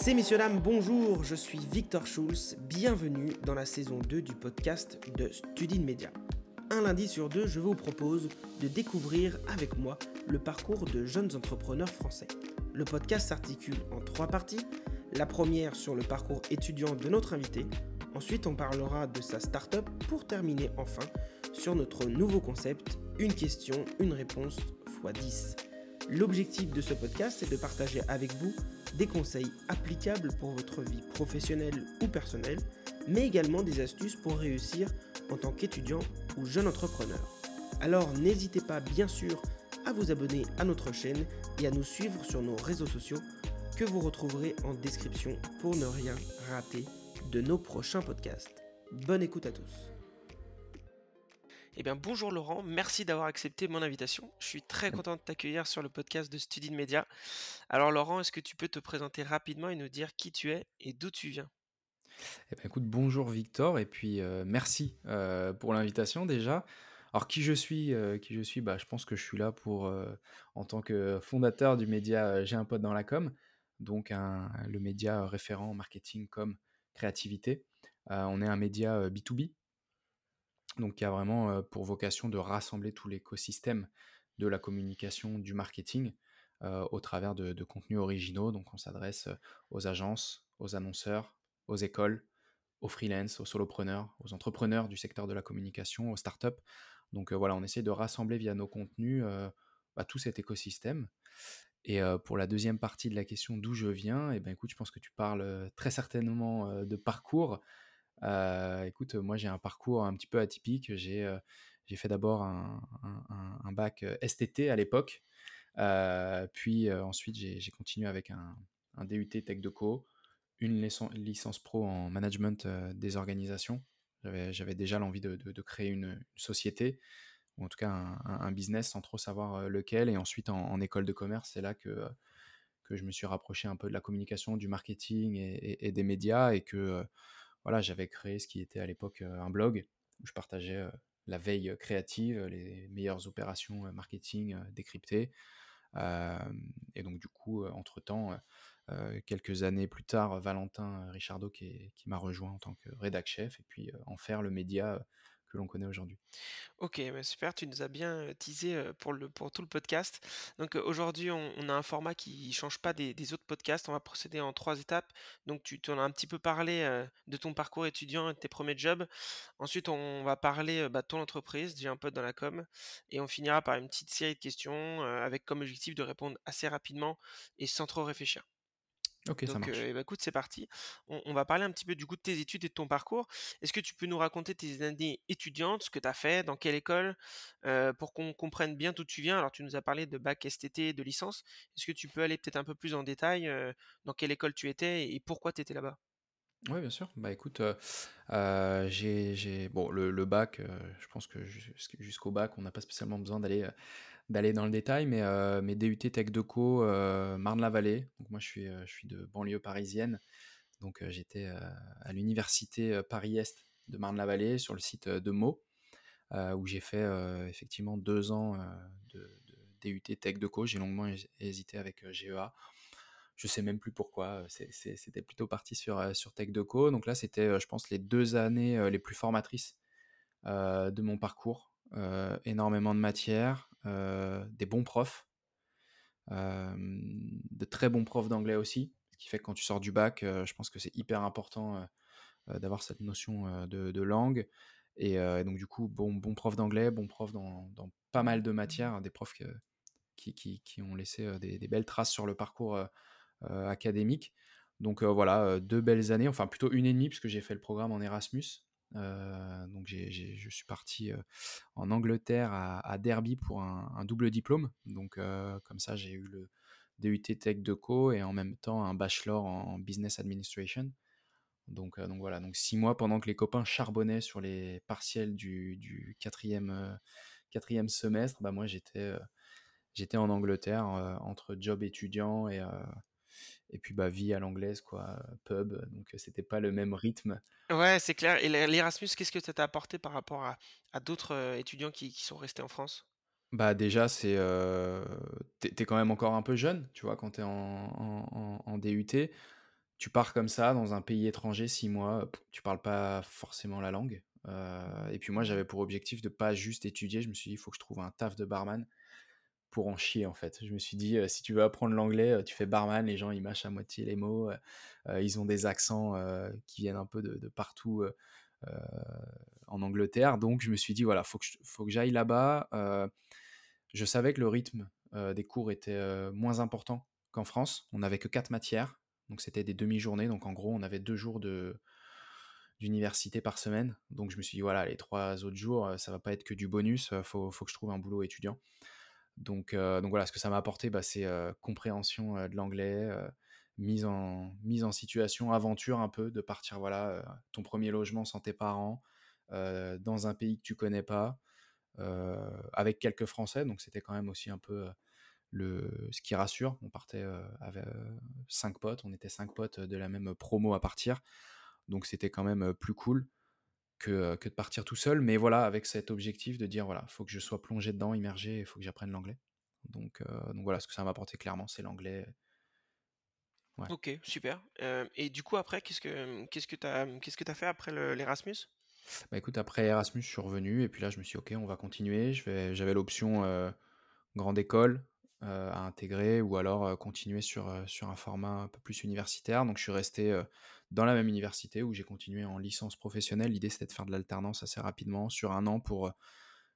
C'est messieurs dames, bonjour, je suis Victor Schulz, bienvenue dans la saison 2 du podcast de Studin Media. Un lundi sur deux, je vous propose de découvrir avec moi le parcours de jeunes entrepreneurs français. Le podcast s'articule en trois parties. La première sur le parcours étudiant de notre invité. Ensuite, on parlera de sa start-up pour terminer enfin sur notre nouveau concept, une question, une réponse x 10. L'objectif de ce podcast est de partager avec vous des conseils applicables pour votre vie professionnelle ou personnelle, mais également des astuces pour réussir en tant qu'étudiant ou jeune entrepreneur. Alors n'hésitez pas bien sûr à vous abonner à notre chaîne et à nous suivre sur nos réseaux sociaux que vous retrouverez en description pour ne rien rater de nos prochains podcasts. Bonne écoute à tous. Eh bien bonjour Laurent, merci d'avoir accepté mon invitation. Je suis très content de t'accueillir sur le podcast de Studin Media. Alors Laurent, est-ce que tu peux te présenter rapidement et nous dire qui tu es et d'où tu viens? Eh bien, écoute, bonjour Victor, et puis euh, merci euh, pour l'invitation déjà. Alors qui je suis, euh, qui je suis, bah, je pense que je suis là pour, en tant que fondateur du média J'ai un pote dans la com, donc le média référent marketing com créativité. on est un média B2B, donc qui a vraiment pour vocation de rassembler tout l'écosystème de la communication, du marketing, au travers de, contenus originaux. Donc on s'adresse aux agences, aux annonceurs, aux écoles, aux freelance, aux solopreneurs, aux entrepreneurs du secteur de la communication, aux startups. Donc voilà, on essaie de rassembler via nos contenus bah, tout cet écosystème. Et pour la deuxième partie de la question d'où je viens, eh ben écoute, je pense que tu parles très certainement de parcours. Euh, écoute, moi j'ai un parcours un petit peu atypique. J'ai euh, fait d'abord un, bac euh, STT à l'époque, puis ensuite j'ai continué avec un, DUT Tech Co, une licence, pro en management des organisations. J'avais déjà l'envie de, créer une, société, ou en tout cas un, business sans trop savoir lequel. Et ensuite en, école de commerce, c'est là que, que je me suis rapproché un peu de la communication, du marketing et, et des médias et que voilà, j'avais créé ce qui était à l'époque un blog où je partageais la veille créative, les meilleures opérations marketing décryptées. et donc du coup, entre-temps, quelques années plus tard, Valentin Richardot qui, qui m'a rejoint en tant que rédac chef et puis en faire le média que l'on connaît aujourd'hui. Ok, bah, super, tu nous as bien teasé pour, le, pour tout le podcast. Donc aujourd'hui, on, a un format qui change pas des, autres podcasts. On va procéder en trois étapes. Donc tu en as un petit peu parlé de ton parcours étudiant et de tes premiers jobs. Ensuite, on va parler bah, de ton entreprise, j'ai un pote dans la com. Et on finira par une petite série de questions avec comme objectif de répondre assez rapidement et sans trop réfléchir. Ok, ça marche. Euh, bah, écoute, c'est parti. On, va parler un petit peu du coup de tes études et de ton parcours. Est-ce que tu peux nous raconter tes années étudiantes, ce que tu as fait, dans quelle école, euh, pour qu'on comprenne bien d'où tu viens? Alors, tu nous as parlé de bac STT, de licence. Est-ce que tu peux aller peut-être un peu plus en détail euh, dans quelle école tu étais et pourquoi tu étais là-bas? Oui, bien sûr. Bah écoute, euh, euh, j'ai, bon, le, bac, euh, je pense que jusqu'au bac, on n'a pas spécialement besoin d'aller d'aller dans le détail, mais mes DUT Tech Deco, Marne-la-Vallée. Donc moi, je suis de banlieue parisienne, donc j'étais à l'université Paris-Est de Marne-la-Vallée sur le site de Meaux, où j'ai fait effectivement deux ans de, DUT Tech Deco. J'ai longuement hésité avec GEA je sais même plus pourquoi. C'était plutôt parti sur, Tech Deco. Donc là, c'était, je pense, les deux années les plus formatrices de mon parcours. énormément de matière, des bons profs, de très bons profs d'anglais aussi. Ce qui fait que quand tu sors du bac, je pense que c'est hyper important d'avoir cette notion de, langue. Et, donc, du coup, bon, bon prof d'anglais, bon prof dans, pas mal de matières, des profs qui, qui, ont laissé des, belles traces sur le parcours euh, académique. Donc euh, voilà, euh, deux belles années, enfin plutôt une et demie, puisque j'ai fait le programme en Erasmus. Donc je suis parti en Angleterre à, Derby pour un, double diplôme. Donc comme ça, j'ai eu le DUT Tech de Co et en même temps un bachelor en, business administration. Donc, donc voilà, donc six mois pendant que les copains charbonnaient sur les partiels du, quatrième, quatrième semestre, bah moi j'étais j'étais en Angleterre entre job étudiant et, et puis bah vie à l'anglaise quoi pub donc c'était pas le même rythme ouais c'est clair et l'Erasmus qu'est-ce que ça t'a apporté par rapport à, à d'autres étudiants qui, qui, sont restés en France? Bah déjà c'est euh, t'es, quand même encore un peu jeune tu vois quand t'es en, en, en, DUT tu pars comme ça dans un pays étranger, 6 mois, tu parles pas forcément la langue. et puis moi, j'avais pour objectif de pas juste étudier. Je me suis dit: «Il faut que je trouve un taf de barman» pour en chier, en fait. Je me suis dit: «Si tu veux apprendre l'anglais, tu fais barman». Les gens, ils mâchent à moitié les mots, ils ont des accents, qui viennent un peu de partout, en Angleterre. Donc je me suis dit: «Voilà, faut que faut que j'aille là-bas». je savais que le rythme, des cours était, moins important qu'en France. On n'avait que 4 matières. Donc c'était des demi-journées. Donc en gros, on avait deux jours de d'université par semaine. Donc je me suis dit, voilà, les trois autres jours, ça va pas être que du bonus, faut, faut, que je trouve un boulot étudiant. Donc, donc voilà, ce que ça m'a apporté, bah, c'est compréhension de l'anglais, mise, en, mise en situation, aventure un peu, de partir, voilà, ton premier logement sans tes parents, dans un pays que tu connais pas, avec quelques Français. Donc c'était quand même aussi un peu le, ce qui rassure. On partait avec cinq potes, on était cinq potes de la même promo à partir, donc c'était quand même plus cool que, que, de partir tout seul. Mais voilà, avec cet objectif de dire voilà, faut que je sois plongé dedans, immergé, il faut que j'apprenne l'anglais. Donc, donc voilà, ce que ça m'a apporté clairement, c'est l'anglais. Ok, super. et du coup, après, qu'est-ce que qu'est-ce que tu as, qu'est-ce que as fait après l'Erasmus? Bah écoute, après Erasmus, je suis revenu et puis là, je me suis dit, ok, on va continuer. J'avais l'option grande école, à intégrer ou alors continuer sur, sur un format un peu plus universitaire. Donc je suis resté dans la même université où j'ai continué en licence professionnelle. L'idée c'était de faire de l'alternance assez rapidement sur un an pour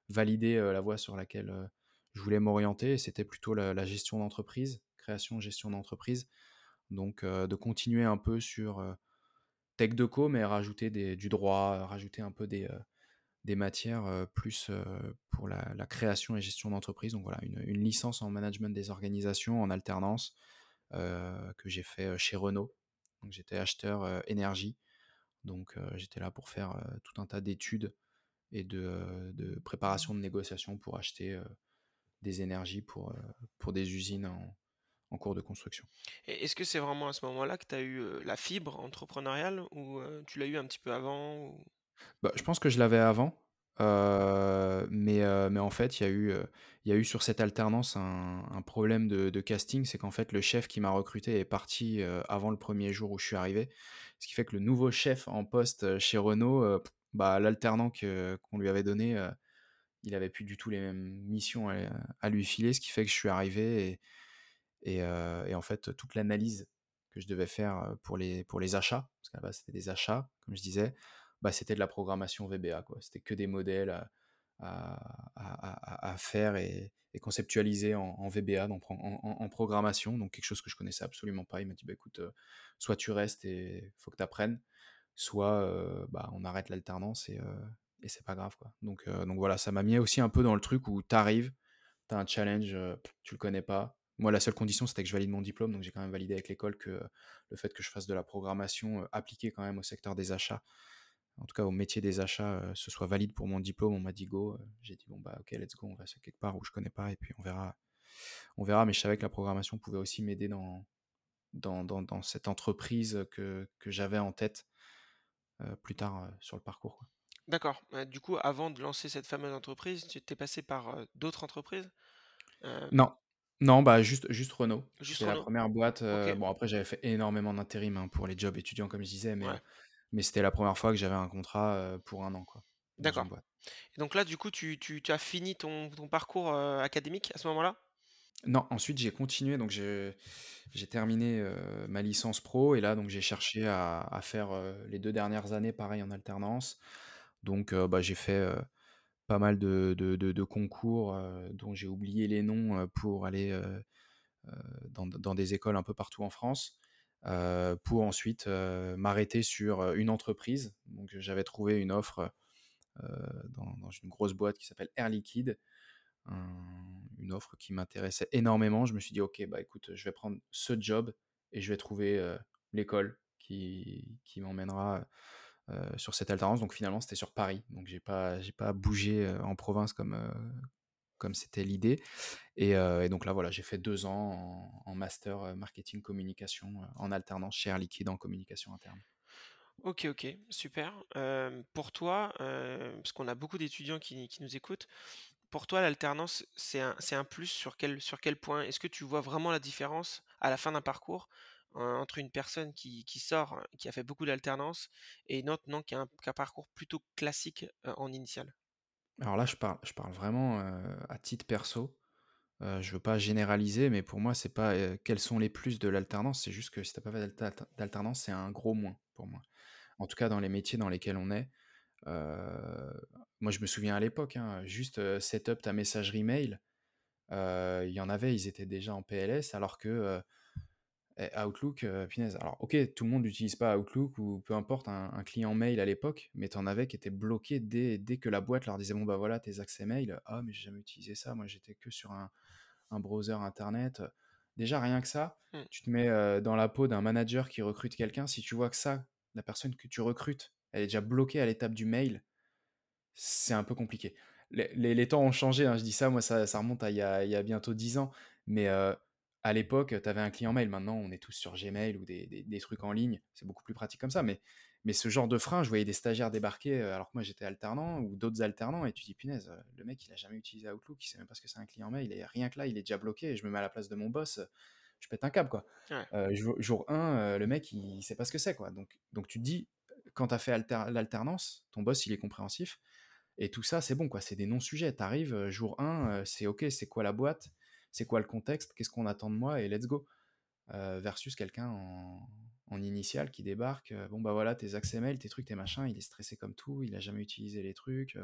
valider la voie sur laquelle je voulais m'orienter. C'était plutôt la, gestion d'entreprise, création, gestion d'entreprise. Donc de continuer un peu sur tech de co, mais rajouter des, du droit, rajouter un peu des, des matières plus pour la, création et gestion d'entreprise. Donc voilà, une, licence en management des organisations en alternance que j'ai fait chez Renault. Donc j'étais acheteur énergie. Donc j'étais là pour faire tout un tas d'études et de, préparation de négociations pour acheter des énergies pour, pour des usines en, en cours de construction. Est-ce que c'est vraiment à ce moment-là que tu as eu la fibre entrepreneuriale ou tu l'as eu un petit peu avant bah, je pense que je l'avais avant, mais, mais en fait, il y a eu, y a eu sur cette alternance un, problème de, casting. C'est qu'en fait, le chef qui m'a recruté est parti avant le premier jour où je suis arrivé. Ce qui fait que le nouveau chef en poste chez Renault, bah, l'alternant qu'on lui avait donné, il avait plus du tout les mêmes missions à, lui filer. Ce qui fait que je suis arrivé et, et, en fait, toute l'analyse que je devais faire pour les, pour les achats, parce qu'à la base, c'était des achats, comme je disais, bah, c'était de la programmation VBA. Quoi. C'était que des modèles à, à, faire et, conceptualiser en, VBA, donc en, programmation. Donc quelque chose que je connaissais absolument pas. Il m'a dit, bah, écoute, euh, soit tu restes et faut que tu apprennes, soit euh, bah, on arrête l'alternance et, euh, et c'est pas grave. Quoi. Donc, donc voilà, ça m'a mis aussi un peu dans le truc où tu arrives, tu as un challenge, tu le connais pas. Moi, la seule condition, c'était que je valide mon diplôme, donc j'ai quand même validé avec l'école que le fait que je fasse de la programmation appliquée quand même au secteur des achats, en tout cas au métier des achats, euh, ce soit valide pour mon diplôme. On m'a dit go. Euh, j'ai dit bon bah ok, let's go, on va quelque part où je connais pas et puis on verra. On verra, mais je savais que la programmation pouvait aussi m'aider dans, dans, dans, cette entreprise que, que j'avais en tête euh, plus tard sur le parcours. D'accord. du coup, avant de lancer cette fameuse entreprise, tu t'es passé par d'autres entreprises? Non. Non, bah juste, juste Renault. C'était la première boîte. Bon, après, j'avais fait énormément d'intérim hein, pour les jobs étudiants, comme je disais, mais mais c'était la première fois que j'avais un contrat pour un an, quoi. D'accord. Et donc là, du coup, tu, tu, tu as fini ton, ton parcours académique à ce moment-là? Non, ensuite j'ai continué, donc j'ai terminé ma licence pro et là donc j'ai cherché à, à faire les deux dernières années pareil en alternance. Donc bah, j'ai fait pas mal de, de, de, concours dont j'ai oublié les noms pour aller dans, dans, des écoles un peu partout en France. Euh, pour ensuite euh, m'arrêter sur euh, une entreprise. Donc j'avais trouvé une offre dans, une grosse boîte qui s'appelle Air Liquide, une offre qui m'intéressait énormément. Je me suis dit ok bah écoute je vais prendre ce job et je vais trouver l'école qui, qui m'emmènera sur cette alternance. Donc finalement, c'était sur Paris. Donc j'ai pas, j'ai pas bougé en province comme, comme c'était l'idée. Et, donc là, voilà, j'ai fait deux ans en, master marketing communication en alternance chez Air Liquide en communication interne. Ok, ok, super. pour toi, parce qu'on a beaucoup d'étudiants qui, nous écoutent, pour toi, l'alternance, c'est un, un, plus sur quel, sur quel point? Est-ce que tu vois vraiment la différence à la fin d'un parcours entre une personne qui, sort, qui a fait beaucoup d'alternance, et une autre non, qui a un, parcours plutôt classique en initial Alors là, je parle, je parle vraiment à titre perso. Je je veux pas généraliser, mais pour moi, c'est pas quels sont les plus de l'alternance, c'est juste que si tu n'as pas fait d'alternance, c'est un gros moins pour moi. En tout cas, dans les métiers dans lesquels on est. moi, je me souviens à l'époque, hein, juste setup ta messagerie mail. Il y en avait, ils étaient déjà en PLS, alors que Outlook, punaise. Alors, ok, tout le monde n'utilise pas Outlook ou peu importe un, client mail à l'époque, mais tu en avais qui étaient bloqués dès, dès que la boîte leur disait bon bah voilà tes accès mail. Ah mais j'ai jamais utilisé ça, moi j'étais que sur un, un browser internet. Déjà, rien que ça, mmh. tu te mets dans la peau d'un manager qui recrute quelqu'un. Si tu vois que ça, la personne que tu recrutes, elle est déjà bloquée à l'étape du mail, c'est un peu compliqué. Les, les, temps ont changé, hein, je dis ça, moi ça, ça remonte à il y, a, il y a bientôt 10 ans, mais à l'époque, tu avais un client mail. Maintenant, on est tous sur Gmail ou des, des, des trucs en ligne. C'est beaucoup plus pratique comme ça. Mais, mais ce genre de frein, je voyais des stagiaires débarquer alors que moi j'étais alternant ou d'autres alternants et tu dis punaise, le mec il a jamais utilisé Outlook, il sait même pas ce que c'est un client mail et rien que là il est déjà bloqué et je me mets à la place de mon boss, je pète un câble quoi. jour, 1, le mec il, sait pas ce que c'est quoi. Donc, donc tu te dis, quand tu as fait l'alternance, ton boss il est compréhensif et tout ça c'est bon quoi, c'est des non-sujets. Tu arrives, jour 1, c'est ok, c'est quoi la boîte? C'est quoi le contexte, qu'est-ce qu'on attend de moi et let's go. versus quelqu'un en, en, initial qui débarque, bon bah voilà, tes accès mail, tes trucs, tes machins, il est stressé comme tout, il a jamais utilisé les trucs.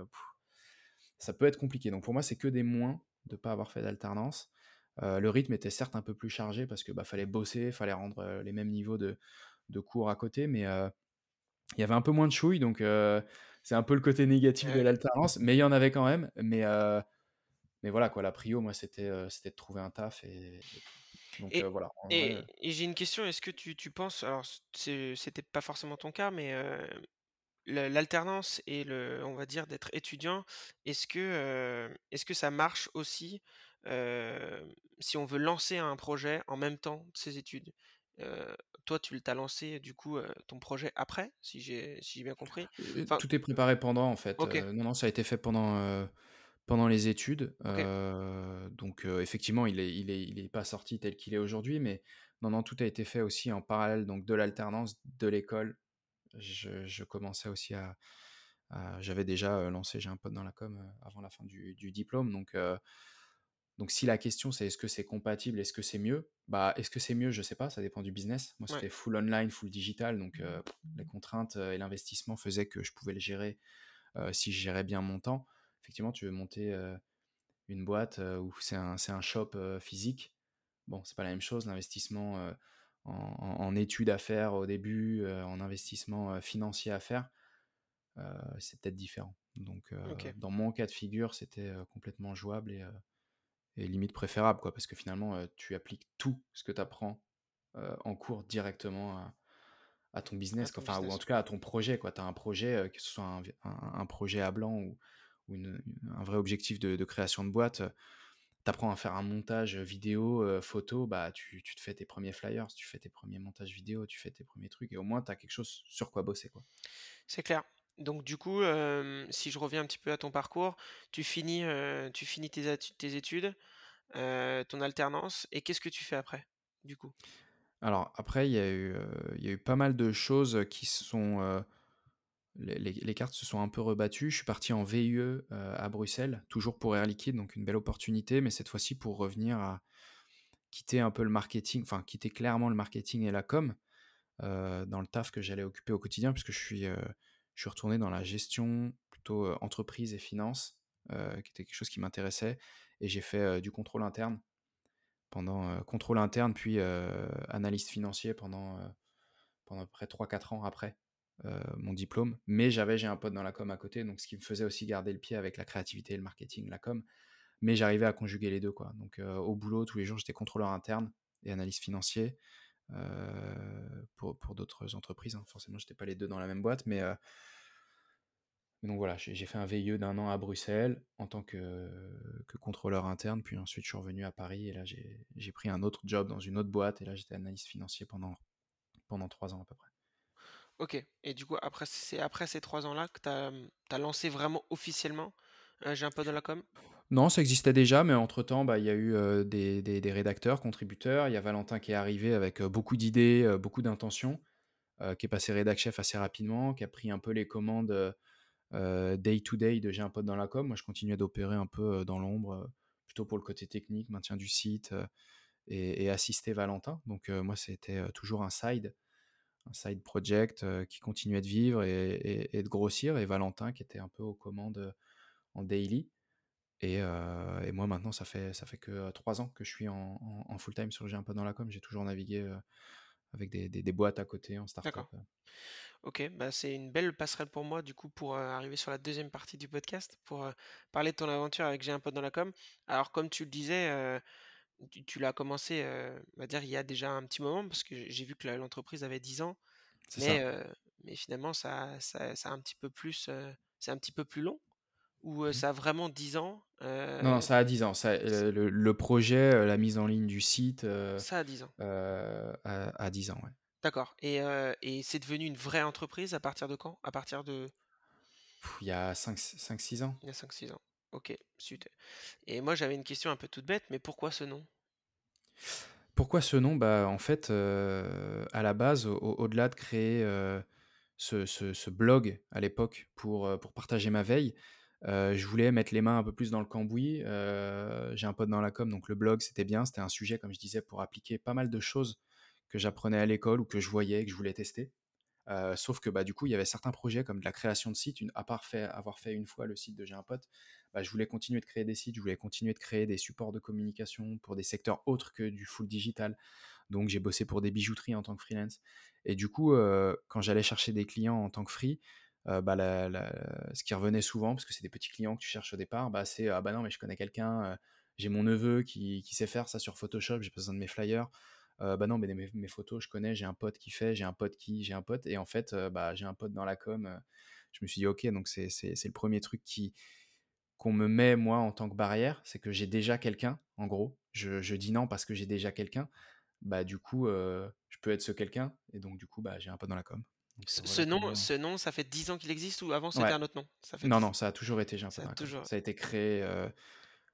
ça peut être compliqué. Donc pour moi, c'est que des moins de pas avoir fait d'alternance. le rythme était certes un peu plus chargé parce que bah, fallait bosser, fallait rendre les mêmes niveaux de, de cours à côté, mais il y avait un peu moins de chouilles, donc c'est un peu le côté négatif de l'alternance, mais il y en avait quand même. Mais mais voilà, quoi, la prio, moi, c'était c'était de trouver un taf et, donc voilà. Et, j'ai une question, est-ce que tu, tu penses, alors c'était pas forcément ton cas, mais l'alternance et le, on va dire, d'être étudiant, est-ce que, est-ce que ça marche aussi si on veut lancer un projet en même temps de ses études? Toi, tu t'as lancé du coup ton projet après, si j'ai si bien compris? tout est préparé pendant en fait. non, non, ça a été fait pendant pendant les études. donc effectivement, il n'est il est, il est pas sorti tel qu'il est aujourd'hui, mais non, non, tout a été fait aussi en parallèle donc de l'alternance, de l'école. Je, je, commençais aussi à... J'avais déjà lancé, j'ai un pote dans la com avant la fin du, du diplôme, donc... Donc si la question c'est est-ce que c'est compatible, est-ce que c'est mieux? Bah est-ce que c'est mieux? Je sais pas, ça dépend du business. Moi c'était full online, full digital, donc mmh. les contraintes et l'investissement faisaient que je pouvais le gérer si je gérais bien mon temps effectivement, tu veux monter une boîte où c'est un, un, shop physique, bon, c'est pas la même chose. L'investissement en, études à faire au début, en investissement financier à faire, c'est peut-être différent. Donc, dans mon cas de figure, c'était complètement jouable et, et, limite préférable, quoi, parce que finalement, tu appliques tout ce que tu apprends en cours directement à, à ton business, enfin, ou en tout cas à ton projet. Tu as un projet, que ce soit un, un, projet à blanc ou, ou un vrai objectif de, création de boîte, tu apprends à faire un montage vidéo, photo, bah, tu, te fais tes premiers flyers, tu fais tes premiers montages vidéo, tu fais tes premiers trucs, et au moins tu as quelque chose sur quoi bosser. Quoi. C'est clair. Donc du coup, si je reviens un petit peu à ton parcours, tu finis, tu finis tes, tes études, ton alternance, et qu'est-ce que tu fais après, du coup? Alors après, il y, a eu, il y a eu pas mal de choses qui sont les, cartes se sont un peu rebattues. Je suis parti en VIE euh, à Bruxelles, toujours pour Air Liquide, donc une belle opportunité, mais cette fois-ci pour revenir à quitter un peu le marketing, enfin quitter clairement le marketing et la com euh, dans le taf que j'allais occuper au quotidien, puisque je suis, euh, retourné dans la gestion plutôt entreprise et finance, qui était quelque chose qui m'intéressait, et j'ai fait du contrôle interne pendant contrôle interne, puis analyste financier pendant, pendant à peu près 3-4 ans après. Euh, mon diplôme, mais j'avais j'ai un pote dans la com à côté, donc ce qui me faisait aussi garder le pied avec la créativité le marketing, la com, mais j'arrivais à conjuguer les deux quoi. Donc euh, au boulot tous les jours j'étais contrôleur interne et analyste financier euh, pour, pour d'autres entreprises. Hein. Forcément j'étais pas les deux dans la même boîte, mais donc voilà, j'ai fait un VIE d'un an à Bruxelles en tant que, que, contrôleur interne, puis ensuite je suis revenu à Paris et là j'ai pris un autre job dans une autre boîte et là j'étais analyste financier pendant, pendant trois ans à peu près. Ok. Et du coup, après, c'est après ces trois ans-là que tu as, lancé vraiment officiellement J'ai un de la com? Non, ça existait déjà, mais entre-temps, bah, il y a eu, des des des rédacteurs, contributeurs. Il y a Valentin qui est arrivé avec, beaucoup d'idées, beaucoup d'intentions, qui est passé rédac chef assez rapidement, qui a pris un peu les commandes, heu heu, day to day de J'ai un pote dans la com. Moi, je continuais d'opérer un peu, dans l'ombre, plutôt pour le côté technique, maintien du site, et assister Valentin. Donc moi, c'était, toujours un side un side project, heu, qui continuait de vivre et de grossir et Valentin qui était un peu aux commandes, en daily et et moi maintenant ça fait ça fait que, heu, 3 ans que je suis en en en full time sur J'ai un pote dans la com. J'ai toujours navigué, avec des des boîtes à côté en start-up. OK, bah, c'est une belle passerelle pour moi du coup pour, arriver sur la deuxième partie du podcast, pour, parler de ton aventure avec J'ai un pote dans la com. Alors comme tu le disais, tu tu l'as commencé, heu, on va dire il y a déjà un petit moment parce que j'ai vu que l'entreprise avait 10 ans, mais heu, mais finalement ça ça ça a un petit peu plus, heu, c'est un petit peu plus long? Ou, heu, Mmh mh. ça a vraiment 10 ans? Non, non, Heu, ça a 10 ans. Ça, le le projet, heu, la mise en ligne du site, ça a 10 ans. a a 10 ans, ouais. D'accord et et c'est devenu une vraie entreprise à partir de quand? À partir de Il y a cinq cinq six ans. il y a cinq six ans. OK, super et moi j'avais une question un peu toute bête, mais pourquoi ce nom? Pourquoi ce nom? Bah, en fait, heu, à la base, au au au-delà de créer, heu, ce blog à l'époque pour, pour partager ma veille, je voulais mettre les mains un peu plus dans le cambouis. J'ai un pote dans la com, donc le blog, c'était bien. C'était un sujet, comme je disais, pour appliquer pas mal de choses que j'apprenais à l'école ou que je voyais, que je voulais tester. Heu, sauf que, bah, du coup, il y avait certains projets comme de la création de sites, à part avoir fait une fois le site de J'ai un pote, bah, je voulais continuer de créer des sites, je voulais continuer de créer des supports de communication pour des secteurs autres que du full digital. Donc j'ai bossé pour des bijouteries en tant que freelance et du coup, heu, quand j'allais chercher des clients en tant que free, heu, bah, ce qui revenait souvent, parce que c'est des petits clients que tu cherches au départ, bah, c'est: «Ah bah non, mais je connais quelqu'un, j'ai mon neveu qui qui sait faire ça sur Photoshop, j'ai besoin de mes flyers». Heu, bah, non, mais mes mes photos, je connais, j'ai un pote qui fait, j'ai un pote qui, j'ai un pote et en fait, heu, bah, j'ai un pote dans la com, heu, je me suis dit: «OK, donc c'est le premier truc qui qu'on me met moi en tant que barrière, c'est que j'ai déjà quelqu'un, en gros. Je je dis non parce que j'ai déjà quelqu'un. Bah, du coup, je peux être ce quelqu'un et donc du coup, bah, j'ai un pote dans la com. Donc Ce voilà nom ce nom, ça fait 10 ans qu'il existe ou avant c'était ouais. un autre nom? Ça fait Non, 10 non, ça a toujours été j'ai un pote ça dans a la com. toujours Ça a été créé,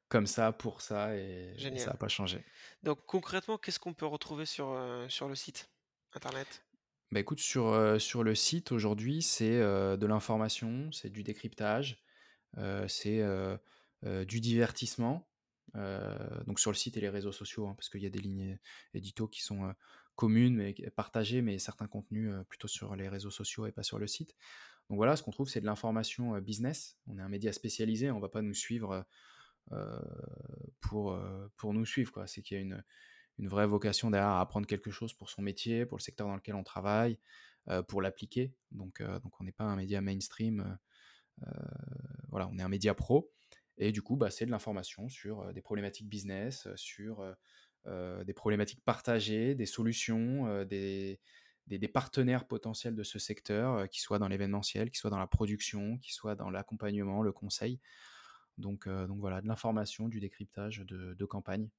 comme ça, pour ça et et ça génial. a pas changé. Donc concrètement, qu'est-ce qu'on peut retrouver sur, sur le site internet? Bah, écoute, sur, sur le site aujourd'hui, c'est, de l'information, c'est du décryptage, c'est, du divertissement, donc sur le site et les réseaux sociaux, hein, parce qu'il y a des lignes édito qui sont, communes mais partagées, mais certains contenus, plutôt sur les réseaux sociaux et pas sur le site. Donc voilà, ce qu'on trouve, c'est de l'information, business. On est un média spécialisé, on va pas nous suivre, pour, heu, pour nous suivre. C'est qu'il y a une une vraie vocation derrière à apprendre quelque chose pour son métier, pour le secteur dans lequel on travaille, heu, pour l'appliquer. Donc donc on n'est pas un média mainstream, voilà, on est un média pro et du coup, bah, c'est de l'information sur, des problématiques business, sur, des problématiques partagées, des solutions, des des partenaires potentiels de ce secteur, qu'ils soient dans l'événementiel, qu'ils soient dans la production, qu'ils soient dans l'accompagnement, le conseil. Donc heu, donc voilà, de l'information, du décryptage de de campagne,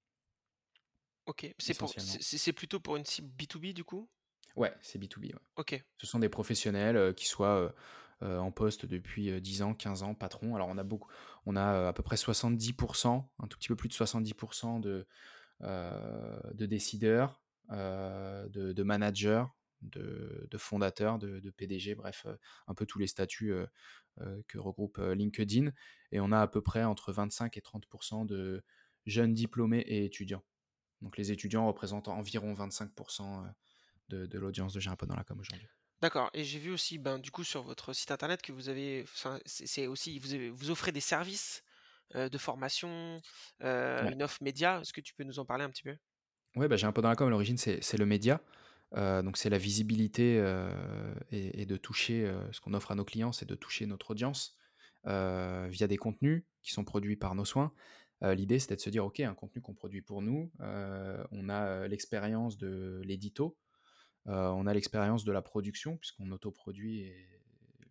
OK, c'est plutôt pour une cible B2B du coup? Ouais, c'est B2B, ouais. OK, Ce sont des professionnels, heu, qui soient, heu, en poste depuis, heu, 10 ans, 15 ans, patrons. Alors on a beaucoup on a, à peu près 70% un tout petit peu plus de 70 de, heu, de décideurs, de de managers, de de fondateurs, de de PDG, bref, heu, un peu tous les statuts, heu heu, que regroupe, LinkedIn et on a à peu près entre 25 et 30 de jeunes diplômés et étudiants. Donc les étudiants représentent environ 25 heu, de de l'audience de J'ai un dans la com aujourd'hui. d'accord et j'ai vu aussi, ben, du coup sur votre site internet que vous avez c'est aussi vous avez vous offrez des services, de formation, Ouais. une offre média. Est-ce que tu peux nous en parler un petit peu? Ouais, bah, J'ai un pote dans la com à l'origine, c'est c'est le média. Heu, donc c'est la visibilité, heu et de toucher, heu, ce qu'on offre à nos clients, c'est de toucher notre audience, via des contenus qui sont produits par nos soins. L'idée, c'était de se dire: «OK, un contenu qu'on produit pour nous, on a, l'expérience de l'édito, on a l'expérience de la production puisqu'on autoproduit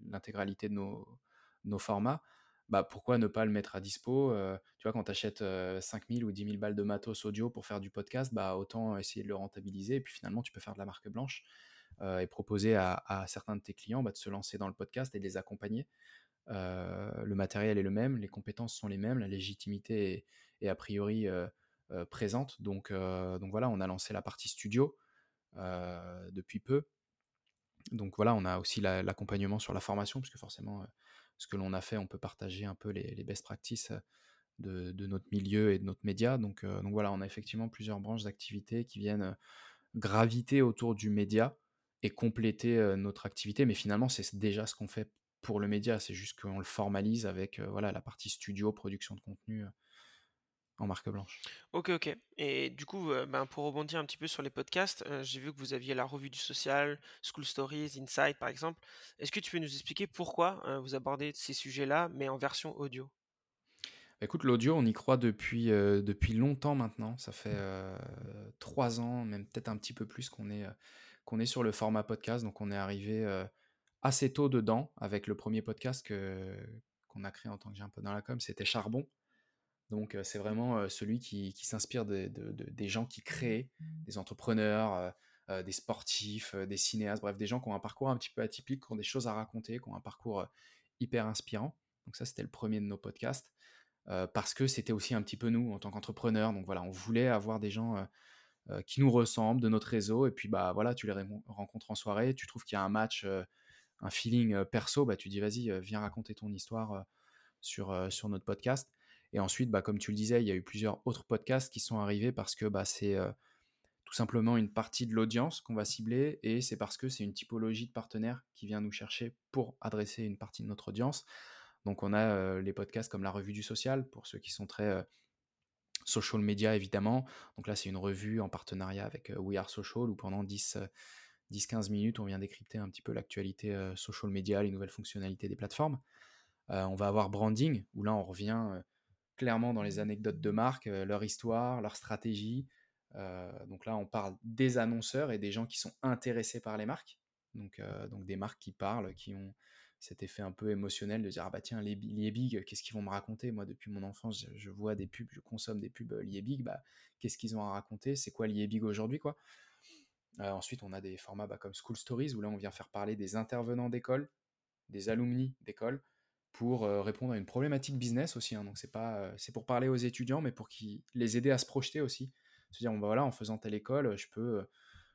l'intégralité de nos formats. Bah, pourquoi ne pas le mettre à dispo?» heu, tu vois, quand tu achètes, heu, 5 000 ou 10 000 balles de matos audio pour faire du podcast, bah, autant essayer de le rentabiliser et puis finalement tu peux faire de la marque blanche, heu et proposer à certains de tes clients, bah, de se lancer dans le podcast et de les accompagner. le matériel est le même, les compétences sont les mêmes, la légitimité est, a priori présente. Donc, donc voilà, on a lancé la partie studio depuis peu. Donc voilà, on a aussi l'accompagnement sur la formation, puisque forcément, ce que l'on a fait, on peut partager un peu les, best practices de, notre milieu et de notre média. Donc, donc voilà, on a effectivement plusieurs branches d'activité qui viennent graviter autour du média et compléter notre activité. Mais finalement, c'est déjà ce qu'on fait pour le média. C'est juste qu'on le formalise avec voilà, la partie studio, production de contenu en marque blanche. Ok, ok. Et du coup, ben, pour rebondir un petit peu sur les podcasts, j'ai vu que vous aviez la revue du social, School Stories, Inside par exemple. Est-ce que tu peux nous expliquer pourquoi vous abordez ces sujets-là, mais en version audio? Bah, Écoute, l'audio, on y croit depuis, depuis longtemps maintenant. Ça fait trois ans, même peut-être un petit peu plus qu'on est, qu'on est sur le format podcast. Donc, on est arrivé assez tôt dedans avec le premier podcast que, qu'on a créé en tant que j'ai un peu dans la com. C'était Charbon. Donc, c'est vraiment celui qui, s'inspire des gens qui créent, des entrepreneurs, des sportifs, des cinéastes, bref, des gens qui ont un parcours un petit peu atypique, qui ont des choses à raconter, qui ont un parcours hyper inspirant. Donc, ça, c'était le premier de nos podcasts. parce que c'était aussi un petit peu nous en tant qu'entrepreneurs. Donc voilà, on voulait avoir des gens qui nous ressemblent de notre réseau. Et puis bah voilà, tu les rencontres en soirée, tu trouves qu'il y a un match, un feeling perso, bah tu dis vas-y, viens raconter ton histoire sur, sur notre podcast. Et ensuite, bah, comme tu le disais, il y a eu plusieurs autres podcasts qui sont arrivés parce que bah, c'est tout simplement une partie de l'audience qu'on va cibler et c'est parce que c'est une typologie de partenaires qui vient nous chercher pour adresser une partie de notre audience. Donc on a les podcasts comme la revue du social pour ceux qui sont très social media évidemment. Donc là c'est une revue en partenariat avec We Are Social où pendant 10 10-15 minutes on vient décrypter un petit peu l'actualité social media, les nouvelles fonctionnalités des plateformes. on va avoir branding où là on revient clairement dans les anecdotes de marque, leur histoire, leur stratégie. Donc là, on parle des annonceurs et des gens qui sont intéressés par les marques. Donc, donc des marques qui parlent, qui ont cet effet un peu émotionnel de dire ah bah tiens les, big qu'est-ce qu'ils vont me raconter? Moi depuis mon enfance je, vois des pubs je consomme des pubs big bah qu'est-ce qu'ils ont à raconter? C'est quoi big aujourd'hui quoi? Ensuite on a des formats bah, comme School Stories où là on vient faire parler des intervenants d'école des alumni d'école pour répondre à une problématique business aussi. Hein. donc c'est pas, c'est pour parler aux étudiants, mais pour les aider à se projeter aussi. Se dire, bon, bah voilà, en faisant telle école, je peux,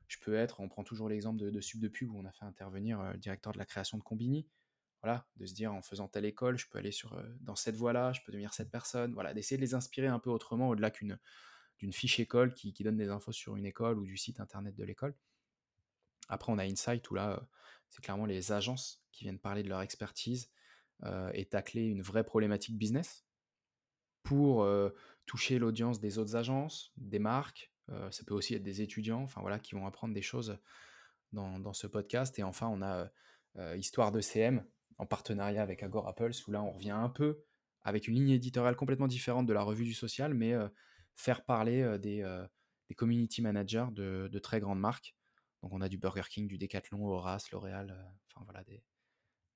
je peux être, on prend toujours l'exemple de, Sub de Pub où on a fait intervenir le directeur de la création de Combini. Voilà, de se dire, en faisant telle école, je peux aller sur, dans cette voie-là, je peux devenir cette personne. Voilà, d'essayer de les inspirer un peu autrement, au-delà qu'une d'une fiche école qui, qui, donne des infos sur une école ou du site internet de l'école. Après, on a Insight où là, c'est clairement les agences qui viennent parler de leur expertise euh, et tacler une vraie problématique business pour euh, toucher l'audience des autres agences, des marques. Euh, ça peut aussi être des étudiants, enfin voilà, qui vont apprendre des choses dans, ce podcast. Et enfin, on a Histoire de CM en partenariat avec Agor Apples, où là, on revient un peu avec une ligne éditoriale complètement différente de la revue du social, mais faire parler des, community managers de, de, très grandes marques. Donc on a du Burger King, du Decathlon, Horace, L'Oréal, enfin voilà, des,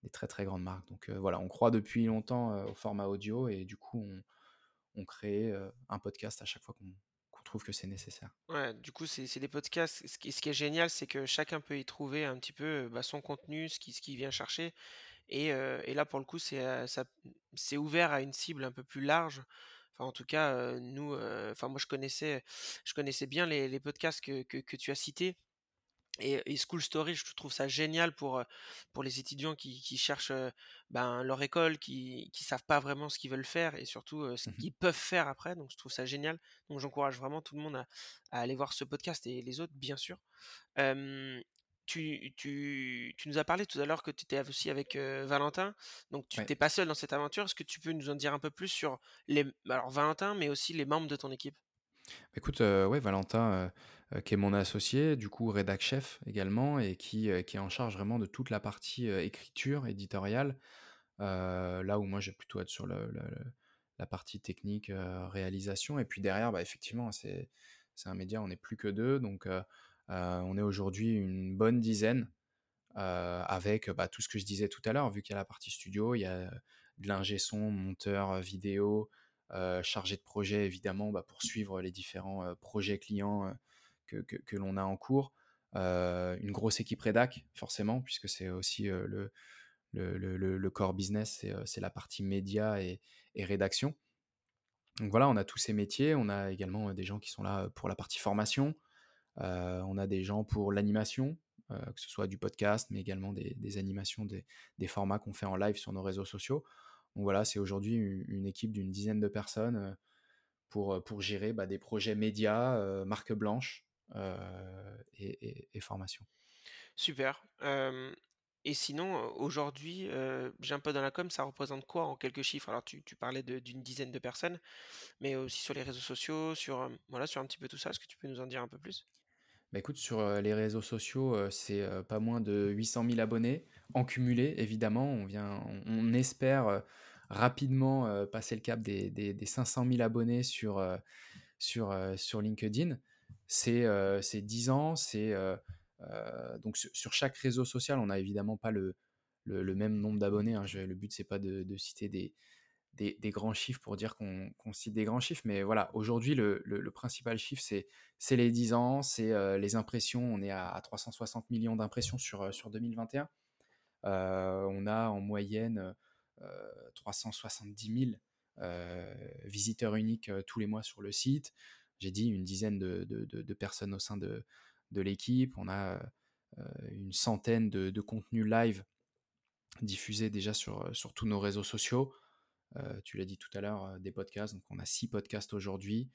des très très grandes marques. Donc euh, voilà, on croit depuis longtemps euh, au format audio et du coup on, on crée euh, un podcast à chaque fois qu'on trouve que c'est nécessaire. Ouais, du coup, c'est des podcasts. Ce qui, est génial, c'est que chacun peut y trouver un petit peu bah, son contenu, ce qu'il ce qui vient chercher. Et, et, là, pour le coup, c'est ouvert à une cible un peu plus large. Enfin, en tout cas, nous, enfin, moi, je connaissais, je connaissais bien les, les podcasts que, que, que, tu as cités. Et, School Story, je trouve ça génial pour, pour les étudiants qui, qui cherchent ben, leur école, qui ne savent pas vraiment ce qu'ils veulent faire et surtout ce mmh qu'ils peuvent faire après. Donc je trouve ça génial. Donc j'encourage vraiment tout le monde à, à, aller voir ce podcast et les autres, bien sûr. tu, tu, tu, nous as parlé tout à l'heure que tu étais aussi avec Valentin. Donc tu n'étais pas seul dans cette aventure. Est-ce que tu peux nous en dire un peu plus sur les, alors Valentin, mais aussi les membres de ton équipe? Écoute, ouais, Valentin, euh, qui est mon associé, du coup rédac chef également, et qui, euh, est en charge vraiment de toute la partie euh, écriture, éditoriale, là où moi j'ai plutôt être sur la partie technique, réalisation, et puis derrière, bah, effectivement, c'est un média, on n'est plus que deux, donc on est aujourd'hui une bonne dizaine, avec bah, tout ce que je disais tout à l'heure, vu qu'il y a la partie studio, il y a de l'ingé son, monteur vidéo, chargé de projet évidemment bah, pour suivre les différents projets clients que, l'on a en cours. Une grosse équipe rédac, forcément, puisque c'est aussi le, le, le- le- core business, c'est la partie média et, et rédaction. Donc voilà, on a tous ces métiers. On a également des gens qui sont là pour la partie formation. On a des gens pour l'animation, que ce soit du podcast, mais également des, des animations, des, des formats qu'on fait en live sur nos réseaux sociaux. Donc voilà, c'est aujourd'hui une, équipe d'une dizaine de personnes pour, pour gérer bah, des projets médias, marque blanche et, et- et formation. Super. Euh, et sinon, euh, aujourd'hui, euh, j'ai un peu dans la com, ça représente quoi en quelques chiffres? Alors, tu, tu parlais d'une dizaine de personnes, mais aussi sur les réseaux sociaux, sur, euh, voilà, sur un petit peu tout ça. Est-ce que tu peux nous en dire un peu plus? Bah écoute, sur euh, les réseaux sociaux, euh, c'est euh, pas moins de 800 000 abonnés en cumulé, évidemment. On vient, on, on espère euh, rapidement euh, passer le cap des, des, des 500 000 abonnés sur, euh, sur, euh, sur LinkedIn. C'est euh, c'est 10 ans, c'est donc sur, chaque réseau social, on n'a évidemment pas le, même nombre d'abonnés. hein. Le but, c'est pas de, citer des, grands chiffres pour dire qu'on cite des grands chiffres, mais voilà, aujourd'hui, le, principal chiffre, c'est les 10 ans, c'est les impressions. On est à, à 360 millions d'impressions sur, sur 2021. Euh, on a en moyenne euh, 370 000 euh, visiteurs uniques tous les mois sur le site. J'ai dit une dizaine de, de- de- de personnes au sein de, l'équipe. On a euh, une centaine de, contenus live diffusés déjà sur, sur tous nos réseaux sociaux. Euh, tu l'as dit tout à l'heure, euh, des podcasts. Donc, on a six podcasts aujourd'hui.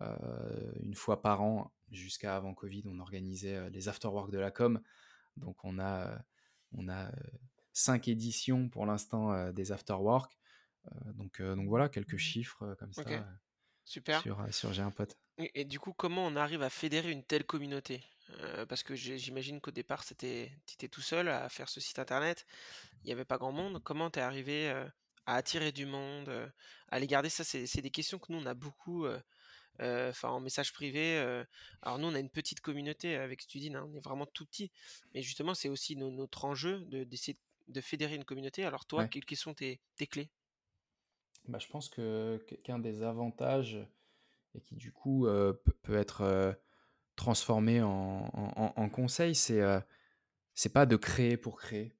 Euh, une fois par an, jusqu'à avant Covid, on organisait euh, les afterwork de la com. Donc, on a, euh, on a euh, cinq éditions pour l'instant euh, des afterwork. Euh, donc, euh, donc voilà, quelques chiffres euh, comme ça euh, super. sur, euh, sur J'ai un pote. Et, et du coup, comment on arrive à fédérer une telle communauté? Euh, parce que j'imagine qu'au départ, tu étais tout seul à faire ce site internet. Il n'y avait pas grand monde. Comment t'es arrivé euh, à attirer du monde, à les garder? Ça, c'est des questions que nous, on a beaucoup euh, enfin, en message privé. euh. Alors nous, on a une petite communauté avec Studine, hein, on est vraiment tout petit. Mais justement, c'est aussi no- notre enjeu de, d'essayer de fédérer une communauté. Alors toi, Ouais. quelles, quelles sont tes, tes clés? Bah, je pense que qu'un des avantages, et qui du coup euh, peut, être euh, transformé en, en- conseil, c'est euh, c'est pas de créer pour créer.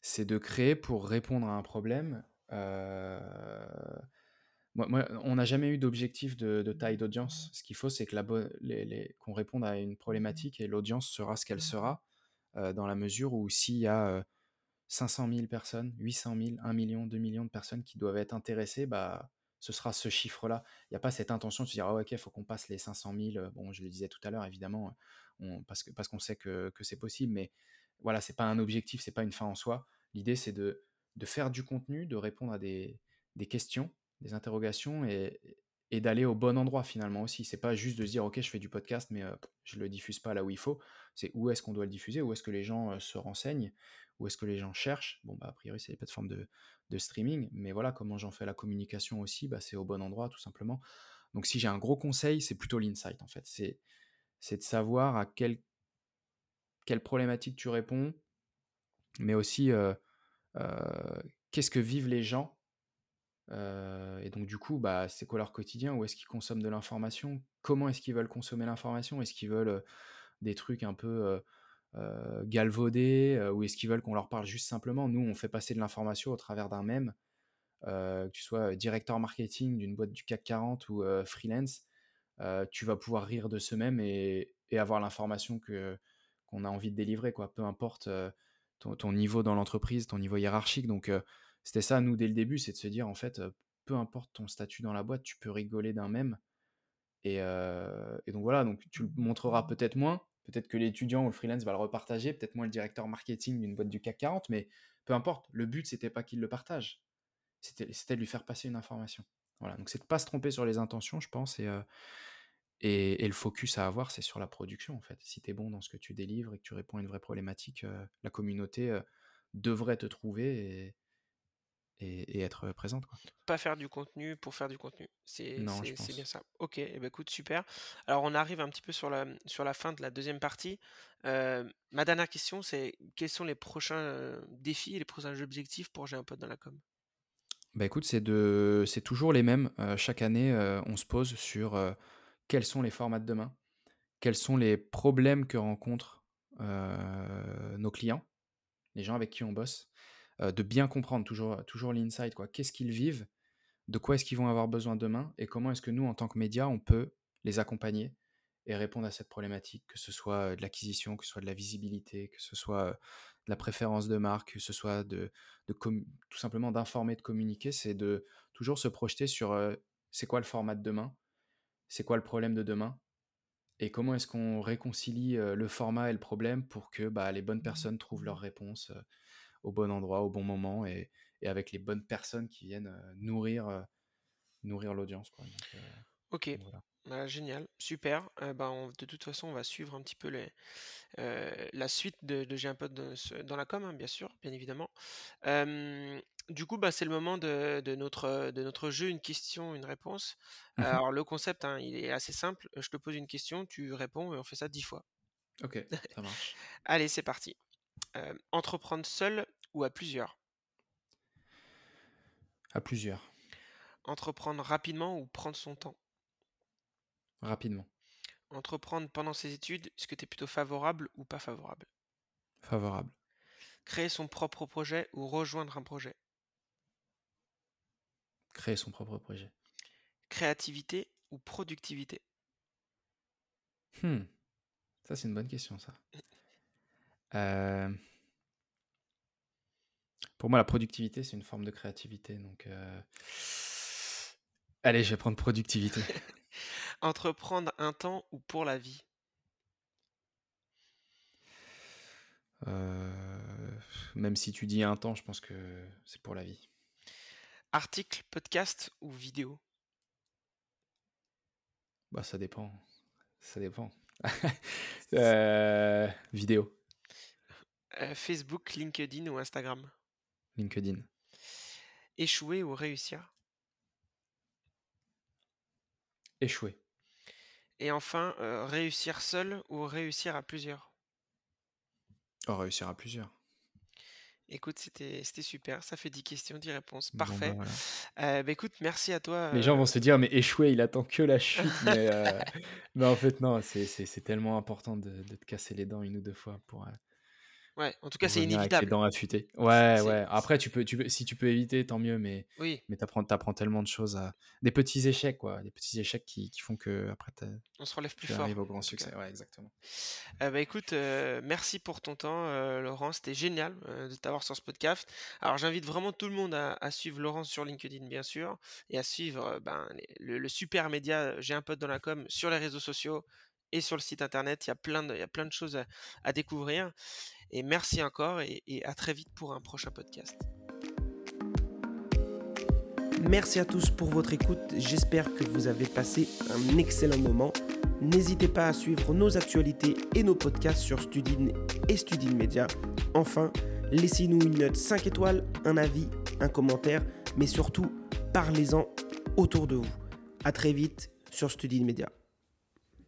c'est de créer pour répondre à un problème. Moi, moi, on n'a jamais eu d'objectif de, taille d'audience. Ce qu'il faut, c'est qu'on réponde à une problématique et l'audience sera ce qu'elle sera, dans la mesure où s'il y a 500 000 personnes, 800 000, 1 million, 2 millions de personnes qui doivent être intéressées, bah, ce sera ce chiffre-là. Il n'y a pas cette intention de se dire, ah ok, il faut qu'on passe les 500 000. Bon, je le disais tout à l'heure, évidemment, parce qu'on sait que, c'est possible, mais voilà, c'est pas un objectif, c'est pas une fin en soi. L'idée, c'est de, de faire du contenu, de répondre à des, des questions, des interrogations et, et d'aller au bon endroit finalement aussi. C'est pas juste de se dire, ok, je fais du podcast, mais euh, je le diffuse pas là où il faut. C'est où est-ce qu'on doit le diffuser, où est-ce que les gens se renseignent, où est-ce que les gens cherchent. Bon, bah, a priori, c'est les plateformes de, de streaming, mais voilà, comment j'en fais la communication aussi, bah, c'est au bon endroit tout simplement. Donc, si j'ai un gros conseil, c'est plutôt l'insight en fait. C'est, c'est de savoir à quel, quelle problématique tu réponds, mais aussi qu'est-ce que vivent les gens. Euh, et donc, du coup, bah, c'est quoi leur quotidien? Où est-ce qu'ils consomment de l'information? Comment est-ce qu'ils veulent consommer l'information? Est-ce qu'ils veulent des trucs un peu galvaudés Ou est-ce qu'ils veulent qu'on leur parle juste simplement? Nous, on fait passer de l'information au travers d'un mème, que tu sois directeur marketing d'une boîte du CAC 40 ou freelance. tu vas pouvoir rire de ce même et, avoir l'information que qu'on a envie de délivrer. Peu importe ton, ton niveau dans l'entreprise, ton niveau hiérarchique. Donc, c'était ça, nous, dès le début, c'est de se dire, en fait, peu importe ton statut dans la boîte, tu peux rigoler d'un même. Et, euh, et donc voilà, donc tu le montreras peut-être moins. Peut-être que l'étudiant ou le freelance va le repartager, peut-être moins le directeur marketing d'une boîte du CAC 40, mais peu importe. Le but, c'était pas qu'il le partage, c'était c'était de lui faire passer une information. Voilà, donc c'est de pas se tromper sur les intentions, je pense, et, euh, et, et le focus à avoir, c'est sur la production, en fait. Si tu es bon dans ce que tu délivres et que tu réponds à une vraie problématique, euh, la communauté devrait te trouver et, être présente, quoi. Pas faire du contenu pour faire du contenu. C'est bien ça. Ok, eh ben, écoute, super. Alors on arrive un petit peu sur la, sur la fin de la deuxième partie. Euh, ma dernière question, c'est quels sont les prochains défis et les prochains objectifs pour J'ai un pote dans la com? Bah écoute, c'est de, toujours les mêmes. Euh, chaque année, euh, on se pose sur quels sont les formats de demain, quels sont les problèmes que rencontrent nos clients, les gens avec qui on bosse. De bien comprendre toujours, toujours l'insight, quoi. Qu'est-ce qu'ils vivent, de quoi est-ce qu'ils vont avoir besoin demain, et comment est-ce que nous, en tant que médias, on peut les accompagner et répondre à cette problématique, que ce soit de l'acquisition, que ce soit de la visibilité, que ce soit de la préférence de marque, que ce soit de, de tout simplement d'informer, de communiquer, c'est de toujours se projeter sur c'est quoi le format de demain, c'est quoi le problème de demain, et comment est-ce qu'on réconcilie le format et le problème pour que bah, les bonnes personnes trouvent leur réponse au bon endroit, au bon moment, et, et avec les bonnes personnes qui viennent nourrir, nourrir l'audience. ok. Bah, génial, super. bah, de toute façon, on va suivre un petit peu les, la suite de, de J'ai un pote dans, la com, hein, bien sûr, bien évidemment. du coup, bah, c'est le moment de, notre, de notre jeu, une question, une réponse. Mmh Alors, le concept, hein, il est assez simple. Je te pose une question, tu réponds et on fait ça dix fois. Ok, ça marche. Allez, c'est parti. Entreprendre seul ou à plusieurs? À plusieurs. Entreprendre rapidement ou prendre son temps? Rapidement. Entreprendre pendant ses études, est-ce que tu es plutôt favorable ou pas favorable? Favorable. Créer son propre projet ou rejoindre un projet? Créer son propre projet. Créativité ou productivité? Hmm. Ça, c'est une bonne question, ça. Euh, pour moi, la productivité, c'est une forme de créativité. Donc, euh, allez, je vais prendre productivité. Entreprendre un temps ou pour la vie? Euh, Même si tu dis un temps, je pense que c'est pour la vie. Article, podcast ou vidéo? Bah ça dépend. Ça dépend. Euh, vidéo. Euh, Facebook, LinkedIn ou Instagram LinkedIn. Échouer ou réussir Échouer. Et enfin, réussir seul ou réussir à plusieurs Oh, réussir à plusieurs. Écoute, c'était super. Ça fait 10 questions, 10 réponses. Bah, Parfait. bah, écoute, merci à toi. Les gens vont se dire, mais échouer, il attend que la chute. mais, mais en fait, non, c'est tellement important de, de, te casser les dents une ou deux fois pour, Ouais, en tout cas, c'est inévitable. les dents affûtées. Ouais, ouais. Après, tu peux, tu peux, si tu peux éviter, tant mieux. Mais, oui. mais t'apprends, apprends tellement de choses. À... Des petits échecs, quoi. Des petits échecs qui, qui font que après, on se relève plus tu fort. Arrive au grand succès. Ouais, exactement. Euh, bah, écoute, euh, merci pour ton temps, euh, Laurent. C'était génial de t'avoir sur ce podcast. Alors, j'invite vraiment tout le monde à, à, suivre Laurent sur LinkedIn, bien sûr, et à suivre ben, le, le super média J'ai un pote dans la com sur les réseaux sociaux et sur le site internet. Il y a plein de, il y a plein de choses à, à découvrir. Et merci encore et, à très vite pour un prochain podcast. Merci à tous pour votre écoute. J'espère que vous avez passé un excellent moment. N'hésitez pas à suivre nos actualités et nos podcasts sur Studin et Studin Media. Enfin, laissez-nous une note 5 étoiles, un avis, un commentaire, mais surtout, parlez-en autour de vous. À très vite sur Studin Media.